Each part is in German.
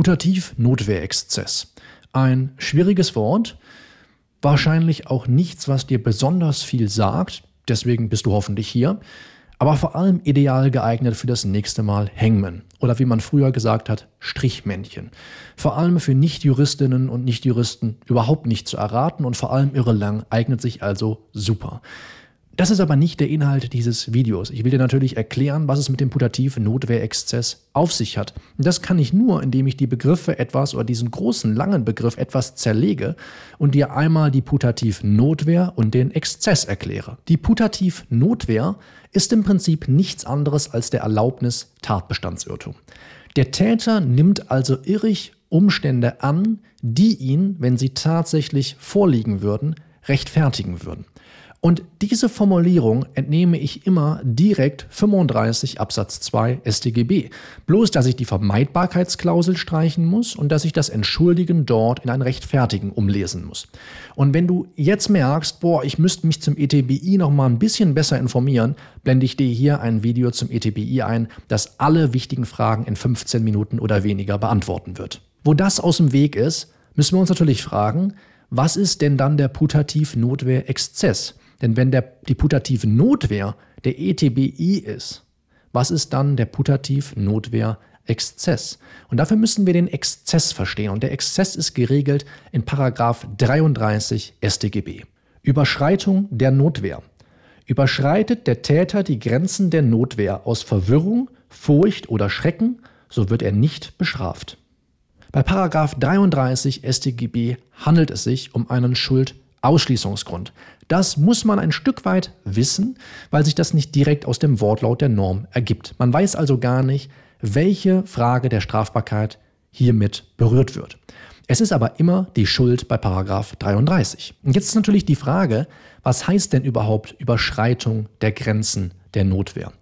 Putativ-Notwehrexzess. Ein schwieriges Wort, wahrscheinlich auch nichts, was dir besonders viel sagt, deswegen bist du hoffentlich hier, aber vor allem ideal geeignet für das nächste Mal Hangman oder wie man früher gesagt hat, Strichmännchen. Vor allem für Nichtjuristinnen und Nichtjuristen überhaupt nicht zu erraten und vor allem irrelang eignet sich also super. Das ist aber nicht der Inhalt dieses Videos. Ich will dir natürlich erklären, was es mit dem putativen Notwehrexzess auf sich hat. Das kann ich nur, indem ich die Begriffe etwas oder diesen großen, langen Begriff etwas zerlege und dir einmal die Putativ-Notwehr und den Exzess erkläre. Die Putativ-Notwehr ist im Prinzip nichts anderes als der Erlaubnis-Tatbestandsirrtum. Der Täter nimmt also irrig Umstände an, die ihn, wenn sie tatsächlich vorliegen würden, rechtfertigen würden. Und diese Formulierung entnehme ich immer direkt 35 Absatz 2 StGB. Bloß, dass ich die Vermeidbarkeitsklausel streichen muss und dass ich das Entschuldigen dort in ein Rechtfertigen umlesen muss. Und wenn du jetzt merkst, boah, ich müsste mich zum ETBI noch mal ein bisschen besser informieren, blende ich dir hier ein Video zum ETBI ein, das alle wichtigen Fragen in 15 Minuten oder weniger beantworten wird. Wo das aus dem Weg ist, müssen wir uns natürlich fragen, was ist denn dann der Putativ-Notwehr-Exzess? Denn wenn der, die putative Notwehr der ETBI ist, was ist dann der putativ Notwehr Exzess? Und dafür müssen wir den Exzess verstehen. Und der Exzess ist geregelt in Paragraph 33 StGB. Überschreitung der Notwehr. Überschreitet der Täter die Grenzen der Notwehr aus Verwirrung, Furcht oder Schrecken, so wird er nicht bestraft. Bei Paragraph 33 StGB handelt es sich um einen Schuldausschließungsgrund. Das muss man ein Stück weit wissen, weil sich das nicht direkt aus dem Wortlaut der Norm ergibt. Man weiß also gar nicht, welche Frage der Strafbarkeit hiermit berührt wird. Es ist aber immer die Schuld bei Paragraph 33. Und jetzt ist natürlich die Frage, was heißt denn überhaupt Überschreitung der Grenzen der Notwehr?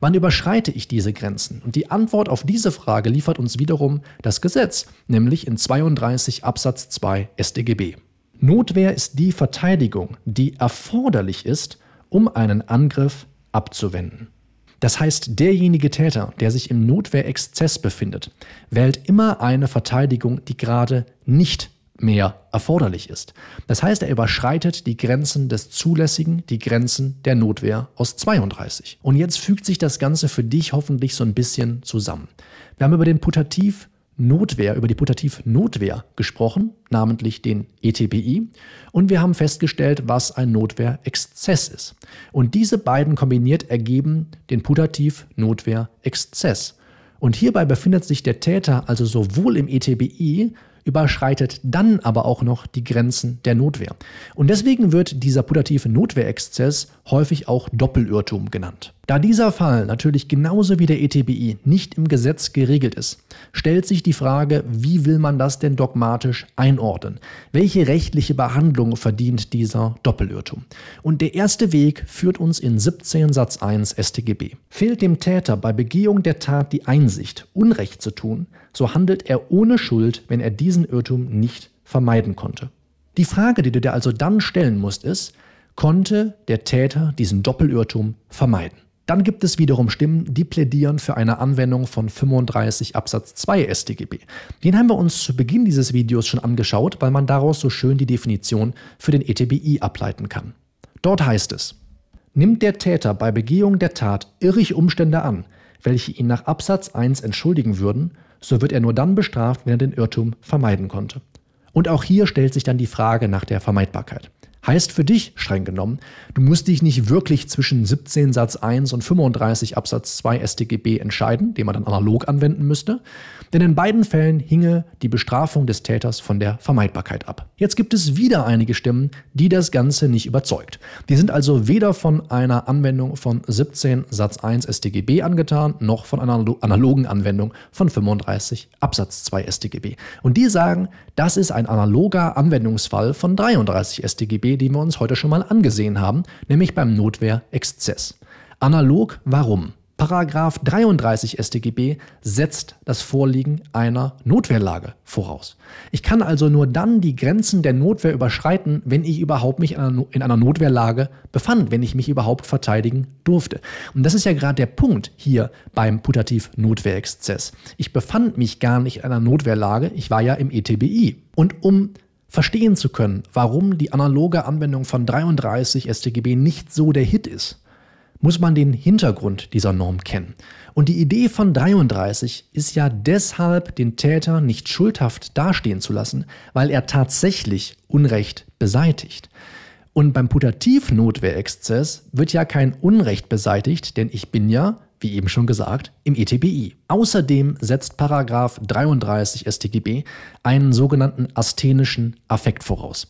Wann überschreite ich diese Grenzen? Und die Antwort auf diese Frage liefert uns wiederum das Gesetz, nämlich in 32 Absatz 2 StGB. Notwehr ist die Verteidigung, die erforderlich ist, um einen Angriff abzuwenden. Das heißt, derjenige Täter, der sich im Notwehrexzess befindet, wählt immer eine Verteidigung, die gerade nicht mehr erforderlich ist. Das heißt, er überschreitet die Grenzen des Zulässigen, die Grenzen der Notwehr aus 32. Und jetzt fügt sich das Ganze für dich hoffentlich so ein bisschen zusammen. Wir haben über den Putativ Notwehr, über die Putativ-Notwehr gesprochen, namentlich den ETBI, und wir haben festgestellt, was ein Notwehrexzess ist. Und diese beiden kombiniert ergeben den Putativ-Notwehr-Exzess. Und hierbei befindet sich der Täter also sowohl im ETBI überschreitet dann aber auch noch die Grenzen der Notwehr. Und deswegen wird dieser putative Notwehrexzess häufig auch Doppelirrtum genannt. Da dieser Fall natürlich genauso wie der ETBI nicht im Gesetz geregelt ist, stellt sich die Frage, wie will man das denn dogmatisch einordnen? Welche rechtliche Behandlung verdient dieser Doppelirrtum? Und der erste Weg führt uns in 17 Satz 1 StGB. Fehlt dem Täter bei Begehung der Tat die Einsicht, Unrecht zu tun, so handelt er ohne Schuld, wenn er diesen Irrtum nicht vermeiden konnte. Die Frage, die du dir also dann stellen musst, ist, konnte der Täter diesen Doppelirrtum vermeiden? Dann gibt es wiederum Stimmen, die plädieren für eine Anwendung von 35 Absatz 2 StGB. Den haben wir uns zu Beginn dieses Videos schon angeschaut, weil man daraus so schön die Definition für den ETBI ableiten kann. Dort heißt es, nimmt der Täter bei Begehung der Tat irrig Umstände an, welche ihn nach Absatz 1 entschuldigen würden, so wird er nur dann bestraft, wenn er den Irrtum vermeiden konnte. Und auch hier stellt sich dann die Frage nach der Vermeidbarkeit. Heißt für dich, streng genommen, du musst dich nicht wirklich zwischen 17 Satz 1 und 35 Absatz 2 StGB entscheiden, den man dann analog anwenden müsste, denn in beiden Fällen hinge die Bestrafung des Täters von der Vermeidbarkeit ab. Jetzt gibt es wieder einige Stimmen, die das Ganze nicht überzeugt. Die sind also weder von einer Anwendung von 17 Satz 1 StGB angetan, noch von einer analogen Anwendung von 35 Absatz 2 StGB. Und die sagen, das ist ein analoger Anwendungsfall von 33 StGB, den wir uns heute schon mal angesehen haben, nämlich beim Notwehrexzess. Analog warum? Paragraph 33 StGB setzt das Vorliegen einer Notwehrlage voraus. Ich kann also nur dann die Grenzen der Notwehr überschreiten, wenn ich überhaupt mich in einer Notwehrlage befand, wenn ich mich überhaupt verteidigen durfte. Und das ist ja gerade der Punkt hier beim Putativ Notwehrexzess. Ich befand mich gar nicht in einer Notwehrlage, ich war ja im ETBI. Und um verstehen zu können, warum die analoge Anwendung von 33 StGB nicht so der Hit ist, muss man den Hintergrund dieser Norm kennen. Und die Idee von 33 ist ja deshalb, den Täter nicht schuldhaft dastehen zu lassen, weil er tatsächlich Unrecht beseitigt. Und beim Putativnotwehrexzess wird ja kein Unrecht beseitigt, denn ich bin ja, wie eben schon gesagt, im ETBI. Außerdem setzt Paragraph 33 StGB einen sogenannten asthenischen Affekt voraus.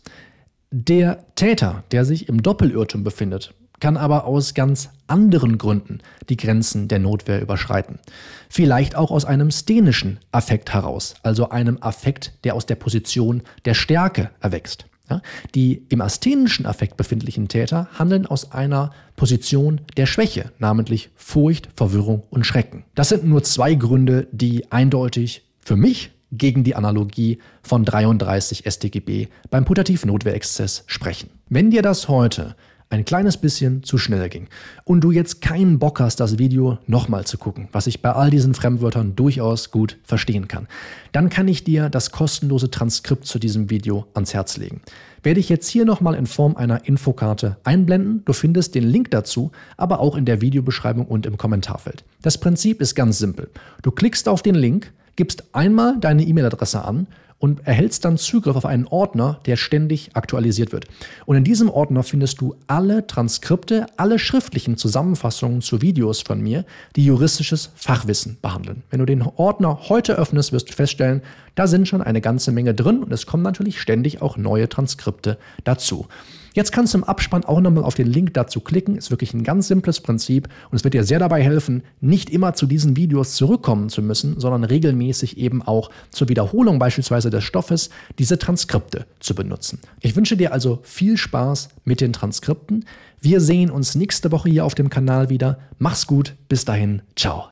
Der Täter, der sich im Doppelirrtum befindet, kann aber aus ganz anderen Gründen die Grenzen der Notwehr überschreiten. Vielleicht auch aus einem stenischen Affekt heraus, also einem Affekt, der aus der Position der Stärke erwächst. Ja, die im asthenischen Affekt befindlichen Täter handeln aus einer Position der Schwäche, namentlich Furcht, Verwirrung und Schrecken. Das sind nur zwei Gründe, die eindeutig für mich gegen die Analogie von 33 StGB beim Putativ-Notwehrexzess sprechen. Wenn dir das heute ein kleines bisschen zu schnell ging und du jetzt keinen Bock hast, das Video nochmal zu gucken, was ich bei all diesen Fremdwörtern durchaus gut verstehen kann, dann kann ich dir das kostenlose Transkript zu diesem Video ans Herz legen. Werde ich jetzt hier nochmal in Form einer Infokarte einblenden. Du findest den Link dazu, aber auch in der Videobeschreibung und im Kommentarfeld. Das Prinzip ist ganz simpel. Du klickst auf den Link, gibst einmal deine E-Mail-Adresse an und erhältst dann Zugriff auf einen Ordner, der ständig aktualisiert wird. Und in diesem Ordner findest du alle Transkripte, alle schriftlichen Zusammenfassungen zu Videos von mir, die juristisches Fachwissen behandeln. Wenn du den Ordner heute öffnest, wirst du feststellen, da sind schon eine ganze Menge drin und es kommen natürlich ständig auch neue Transkripte dazu. Jetzt kannst du im Abspann auch nochmal auf den Link dazu klicken. Ist wirklich ein ganz simples Prinzip und es wird dir sehr dabei helfen, nicht immer zu diesen Videos zurückkommen zu müssen, sondern regelmäßig eben auch zur Wiederholung beispielsweise des Stoffes diese Transkripte zu benutzen. Ich wünsche dir also viel Spaß mit den Transkripten. Wir sehen uns nächste Woche hier auf dem Kanal wieder. Mach's gut, bis dahin, ciao.